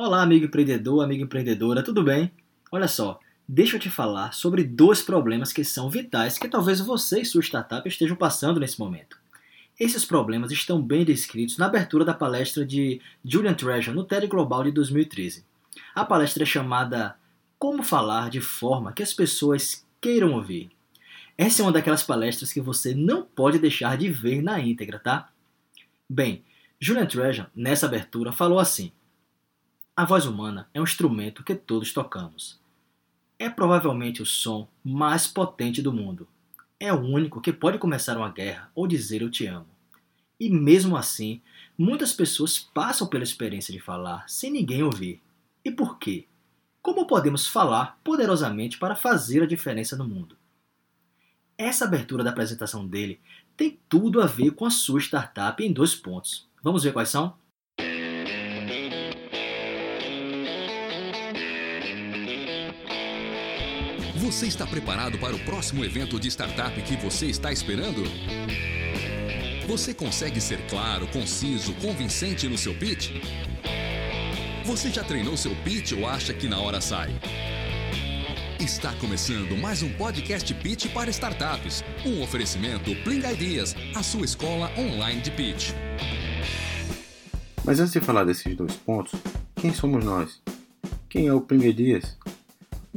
Olá, amigo empreendedor, amiga empreendedora, tudo bem? Olha só, deixa eu te falar sobre dois problemas que são vitais que talvez você e sua startup estejam passando nesse momento. Esses problemas estão bem descritos na abertura da palestra de Julian Treasure no TED Global de 2013. A palestra é chamada Como Falar de Forma que as Pessoas Queiram Ouvir. Essa é uma daquelas palestras que você não pode deixar de ver na íntegra, tá? Bem, Julian Treasure, nessa abertura, falou assim: a voz humana é um instrumento que todos tocamos. É provavelmente o som mais potente do mundo. É o único que pode começar uma guerra ou dizer eu te amo. E mesmo assim, muitas pessoas passam pela experiência de falar sem ninguém ouvir. E por quê? Como podemos falar poderosamente para fazer a diferença no mundo? Essa abertura da apresentação dele tem tudo a ver com a sua startup em dois pontos. Vamos ver quais são? Você está preparado para o próximo evento de startup que você está esperando? Você consegue ser claro, conciso, convincente no seu pitch? Você já treinou seu pitch ou acha que na hora sai? Está começando mais um podcast Pitch para startups. Um oferecimento Pling Ideas, a sua escola online de pitch. Mas antes de falar desses dois pontos, quem somos nós? Quem é o Pling Ideas?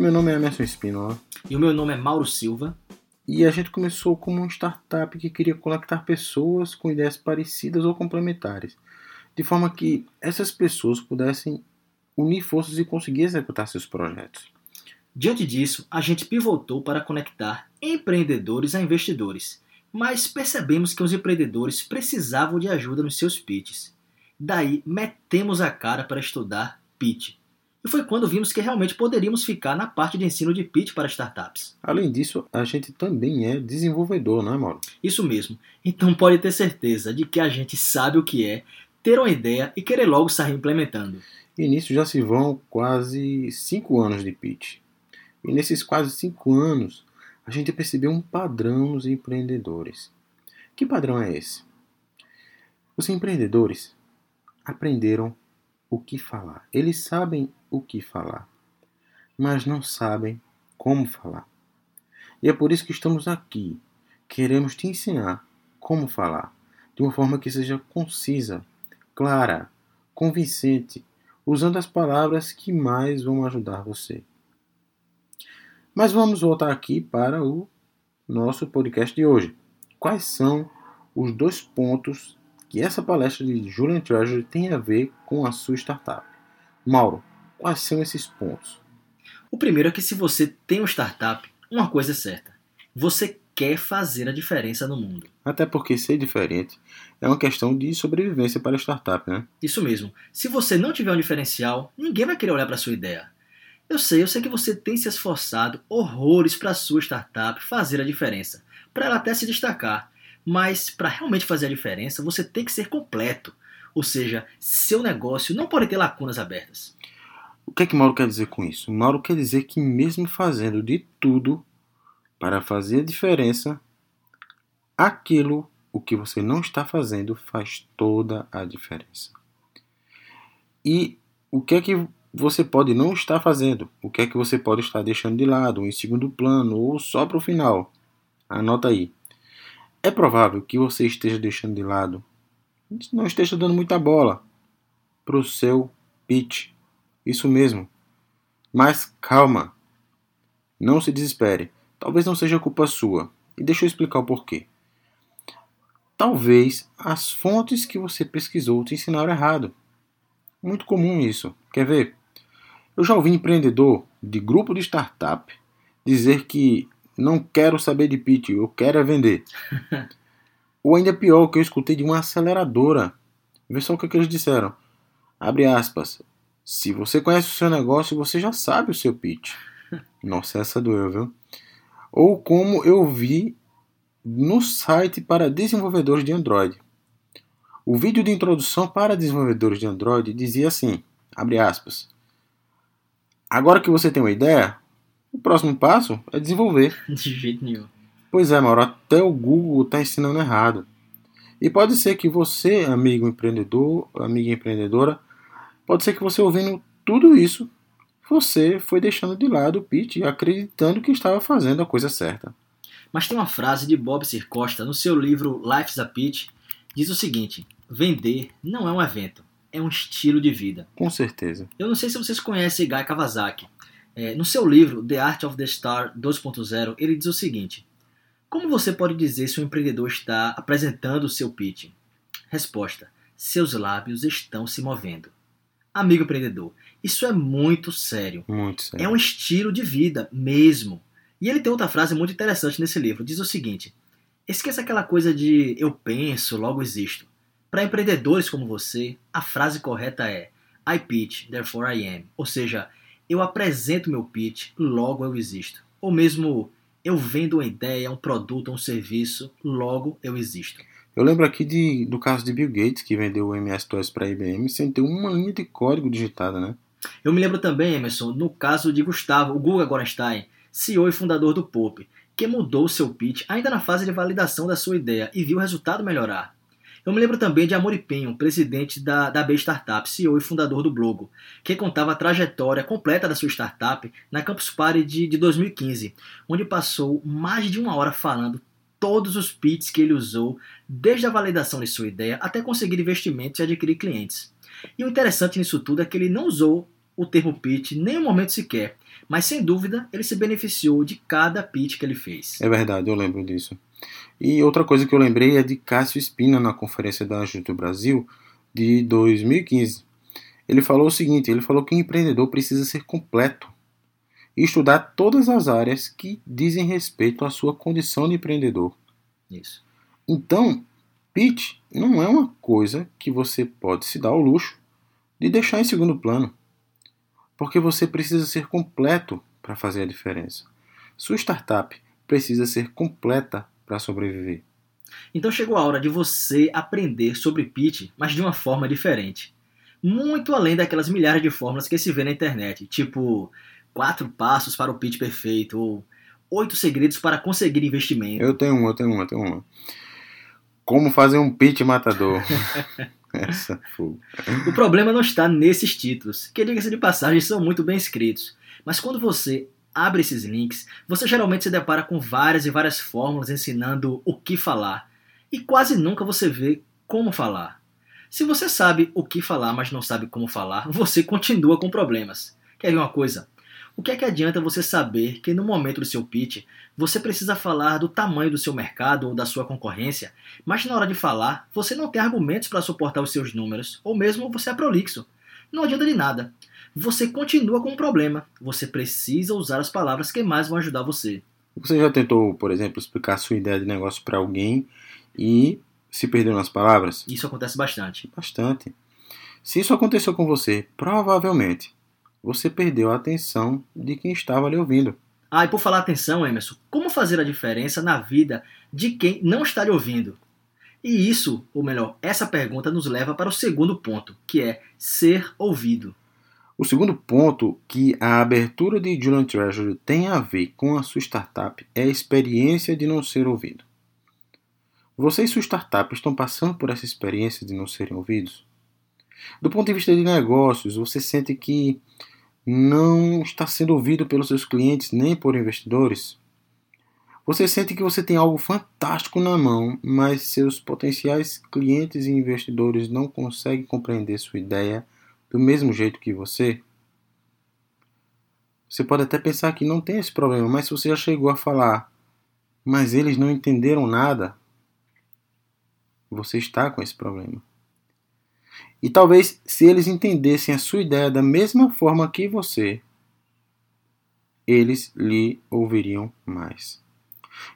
Meu nome é Emerson Espínola. E o meu nome é Mauro Silva. E a gente começou como uma startup que queria conectar pessoas com ideias parecidas ou complementares, de forma que essas pessoas pudessem unir forças e conseguir executar seus projetos. Diante disso, a gente pivotou para conectar empreendedores a investidores, mas percebemos que os empreendedores precisavam de ajuda nos seus pitches. Daí, metemos a cara para estudar pitch e foi quando vimos que realmente poderíamos ficar na parte de ensino de pitch para startups. Além disso, a gente também é desenvolvedor, não é, Mauro? Isso mesmo. Então pode ter certeza de que a gente sabe o que é ter uma ideia e querer logo sair implementando. E nisso já se vão quase cinco anos de pitch. E nesses quase cinco anos, a gente percebeu um padrão nos empreendedores. Que padrão é esse? Os empreendedores aprenderam o que falar. Eles sabem o que falar, mas não sabem como falar. E é por isso que estamos aqui. Queremos te ensinar como falar de uma forma que seja concisa, clara, convincente, usando as palavras que mais vão ajudar você. Mas vamos voltar aqui para o nosso podcast de hoje. Quais são os dois pontos que essa palestra de Julian Treasury tem a ver com a sua startup. Mauro, quais são esses pontos? O primeiro é que se você tem uma startup, uma coisa é certa. Você quer fazer a diferença no mundo. Até porque ser diferente é uma questão de sobrevivência para a startup, né? Isso mesmo. Se você não tiver um diferencial, ninguém vai querer olhar para a sua ideia. Eu sei, eu sei que você tem se esforçado horrores para a sua startup fazer a diferença, para ela até se destacar. Mas para realmente fazer a diferença, você tem que ser completo. Ou seja, seu negócio não pode ter lacunas abertas. O que é que Mauro quer dizer com isso? Mauro quer dizer que mesmo fazendo de tudo para fazer a diferença, aquilo o que você não está fazendo faz toda a diferença. E o que é que você pode não estar fazendo? O que é que você pode estar deixando de lado, em segundo plano ou só para o final? Anota aí. É provável que você esteja deixando de lado, não esteja dando muita bola para o seu pitch. Isso mesmo. Mas calma. Não se desespere. Talvez não seja culpa sua. E deixa eu explicar o porquê. Talvez as fontes que você pesquisou te ensinaram errado. Muito comum isso. Quer ver? Eu já ouvi empreendedor de grupo de startup dizer que não quero saber de pitch, eu quero é vender. Ou ainda pior, que eu escutei de uma aceleradora. Vê só o que, é que eles disseram. Abre aspas. Se você conhece o seu negócio, você já sabe o seu pitch. Nossa, essa doeu, viu? Ou como eu vi no site para desenvolvedores de Android. O vídeo de introdução para desenvolvedores de Android dizia assim, abre aspas. Agora que você tem uma ideia, o próximo passo é desenvolver. De jeito nenhum. Pois é, Mauro, até o Google está ensinando errado. E pode ser que você, amigo empreendedor, amiga empreendedora, pode ser que você ouvindo tudo isso, você foi deixando de lado o pitch acreditando que estava fazendo a coisa certa. Mas tem uma frase de Bob Circosta no seu livro Life's a Pitch, diz o seguinte: vender não é um evento, é um estilo de vida. Com certeza. Eu não sei se vocês conhecem Guy Kawasaki. É, no seu livro The Art of the Star 2.0, ele diz o seguinte: Como você pode dizer se um empreendedor está apresentando o seu pitch? Resposta: Seus lábios estão se movendo. Amigo empreendedor, isso é muito sério. Muito sério. É um estilo de vida mesmo. E ele tem outra frase muito interessante nesse livro. Diz o seguinte: Esqueça aquela coisa de eu penso, logo existo. Para empreendedores como você, a frase correta é I pitch, therefore I am. Ou seja, eu apresento meu pitch, logo eu existo. Ou mesmo, eu vendo uma ideia, um produto, um serviço, logo eu existo. Eu lembro aqui de, do caso de Bill Gates, que vendeu o MS-DOS para a IBM sem ter uma linha de código digitada, né? Eu me lembro também, Emerson, no caso de Gustavo, o Guga Gorenstein, CEO e fundador do Pop, que mudou seu pitch ainda na fase de validação da sua ideia e viu o resultado melhorar. Eu me lembro também de Amor Pinho, presidente da, da B Startup, CEO e fundador do Blogo, que contava a trajetória completa da sua startup na Campus Party de, de 2015, onde passou mais de uma hora falando todos os pitches que ele usou, desde a validação de sua ideia até conseguir investimentos e adquirir clientes. E o interessante nisso tudo é que ele não usou o termo pitch nem um momento sequer, mas sem dúvida ele se beneficiou de cada pitch que ele fez. É verdade, eu lembro disso. E outra coisa que eu lembrei é de Cássio Espina na conferência da Ajuda do Brasil de 2015. Ele falou o seguinte: ele falou que o empreendedor precisa ser completo e estudar todas as áreas que dizem respeito à sua condição de empreendedor. Isso. Então, pitch não é uma coisa que você pode se dar ao luxo de deixar em segundo plano, porque você precisa ser completo para fazer a diferença. Sua startup precisa ser completa para sobreviver. Então chegou a hora de você aprender sobre pitch, mas de uma forma diferente. Muito além daquelas milhares de fórmulas que se vê na internet, tipo quatro passos para o pitch perfeito ou oito segredos para conseguir investimento. Eu tenho um, eu tenho um, eu tenho uma. Como fazer um pitch matador. Essa fuga. O problema não está nesses títulos, que diga-se de passagem são muito bem escritos. Mas quando você abre esses links, você geralmente se depara com várias e várias fórmulas ensinando o que falar, e quase nunca você vê como falar. Se você sabe o que falar, mas não sabe como falar, você continua com problemas. Quer ver uma coisa? O que é que adianta você saber que no momento do seu pitch você precisa falar do tamanho do seu mercado ou da sua concorrência, mas na hora de falar você não tem argumentos para suportar os seus números, ou mesmo você é prolixo? Não adianta de nada você continua com um problema. Você precisa usar as palavras que mais vão ajudar você. Você já tentou, por exemplo, explicar sua ideia de negócio para alguém e se perdeu nas palavras? Isso acontece bastante. Bastante. Se isso aconteceu com você, provavelmente você perdeu a atenção de quem estava lhe ouvindo. Ah, e por falar atenção, Emerson, como fazer a diferença na vida de quem não está lhe ouvindo? E isso, ou melhor, essa pergunta nos leva para o segundo ponto, que é ser ouvido. O segundo ponto que a abertura de Julian Treasury tem a ver com a sua startup é a experiência de não ser ouvido. Você e sua startup estão passando por essa experiência de não serem ouvidos? Do ponto de vista de negócios, você sente que não está sendo ouvido pelos seus clientes nem por investidores? Você sente que você tem algo fantástico na mão, mas seus potenciais clientes e investidores não conseguem compreender sua ideia do mesmo jeito que você? Você pode até pensar que não tem esse problema, mas se você já chegou a falar, mas eles não entenderam nada, você está com esse problema. E talvez se eles entendessem a sua ideia da mesma forma que você, eles lhe ouviriam mais.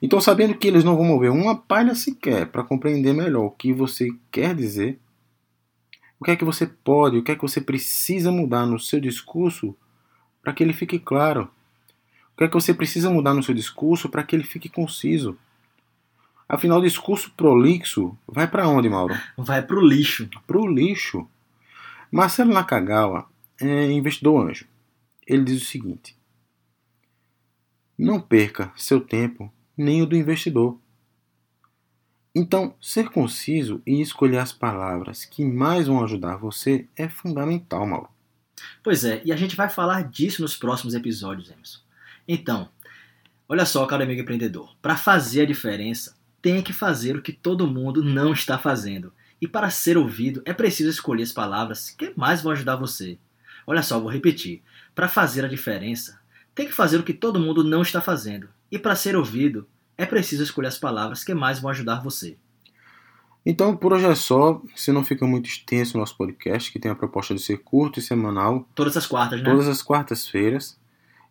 Então, sabendo que eles não vão mover uma palha sequer para compreender melhor o que você quer dizer, o que é que você pode, o que é que você precisa mudar no seu discurso para que ele fique claro? O que é que você precisa mudar no seu discurso para que ele fique conciso? Afinal, o discurso prolixo vai para onde, Mauro? Vai para o lixo. Para o lixo. Marcelo Nakagawa é investidor anjo. Ele diz o seguinte: Não perca seu tempo nem o do investidor. Então, ser conciso e escolher as palavras que mais vão ajudar você é fundamental, Mauro. Pois é, e a gente vai falar disso nos próximos episódios, Emerson. Então, olha só, caro amigo empreendedor, para fazer a diferença, tem que fazer o que todo mundo não está fazendo. E para ser ouvido, é preciso escolher as palavras que mais vão ajudar você. Olha só, vou repetir. Para fazer a diferença, tem que fazer o que todo mundo não está fazendo. E para ser ouvido, é preciso escolher as palavras que mais vão ajudar você. Então, por hoje é só. Se não fica muito extenso o nosso podcast, que tem a proposta de ser curto e semanal. Todas as quartas, né? Todas as quartas-feiras.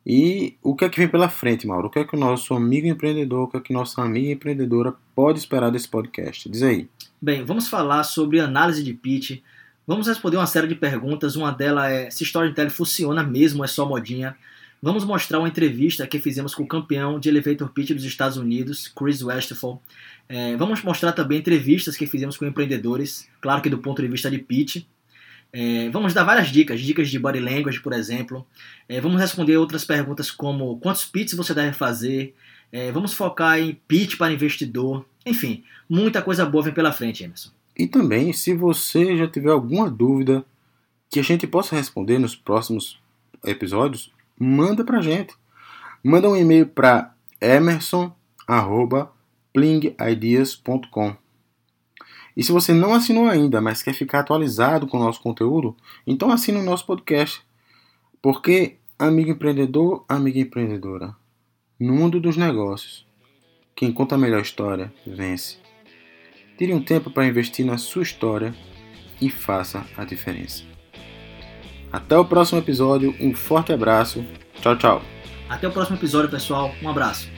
E o que é que vem pela frente, Mauro? O que é que o nosso amigo empreendedor, o que é que nossa amiga empreendedora pode esperar desse podcast? Diz aí. Bem, vamos falar sobre análise de pitch. Vamos responder uma série de perguntas. Uma delas é se Storytelling funciona mesmo ou é só modinha? Vamos mostrar uma entrevista que fizemos com o campeão de Elevator Pitch dos Estados Unidos, Chris Westphal. É, vamos mostrar também entrevistas que fizemos com empreendedores, claro que do ponto de vista de pitch. É, vamos dar várias dicas, dicas de body language, por exemplo. É, vamos responder outras perguntas como quantos pitches você deve fazer. É, vamos focar em pitch para investidor. Enfim, muita coisa boa vem pela frente, Emerson. E também, se você já tiver alguma dúvida que a gente possa responder nos próximos episódios, manda pra gente. Manda um e-mail para emerson@plingideas.com. E se você não assinou ainda, mas quer ficar atualizado com o nosso conteúdo, então assine o nosso podcast. Porque, amigo empreendedor, amiga empreendedora, no mundo dos negócios, quem conta a melhor história vence. Tire um tempo para investir na sua história e faça a diferença. Até o próximo episódio, um forte abraço. Tchau, tchau. Até o próximo episódio, pessoal. Um abraço.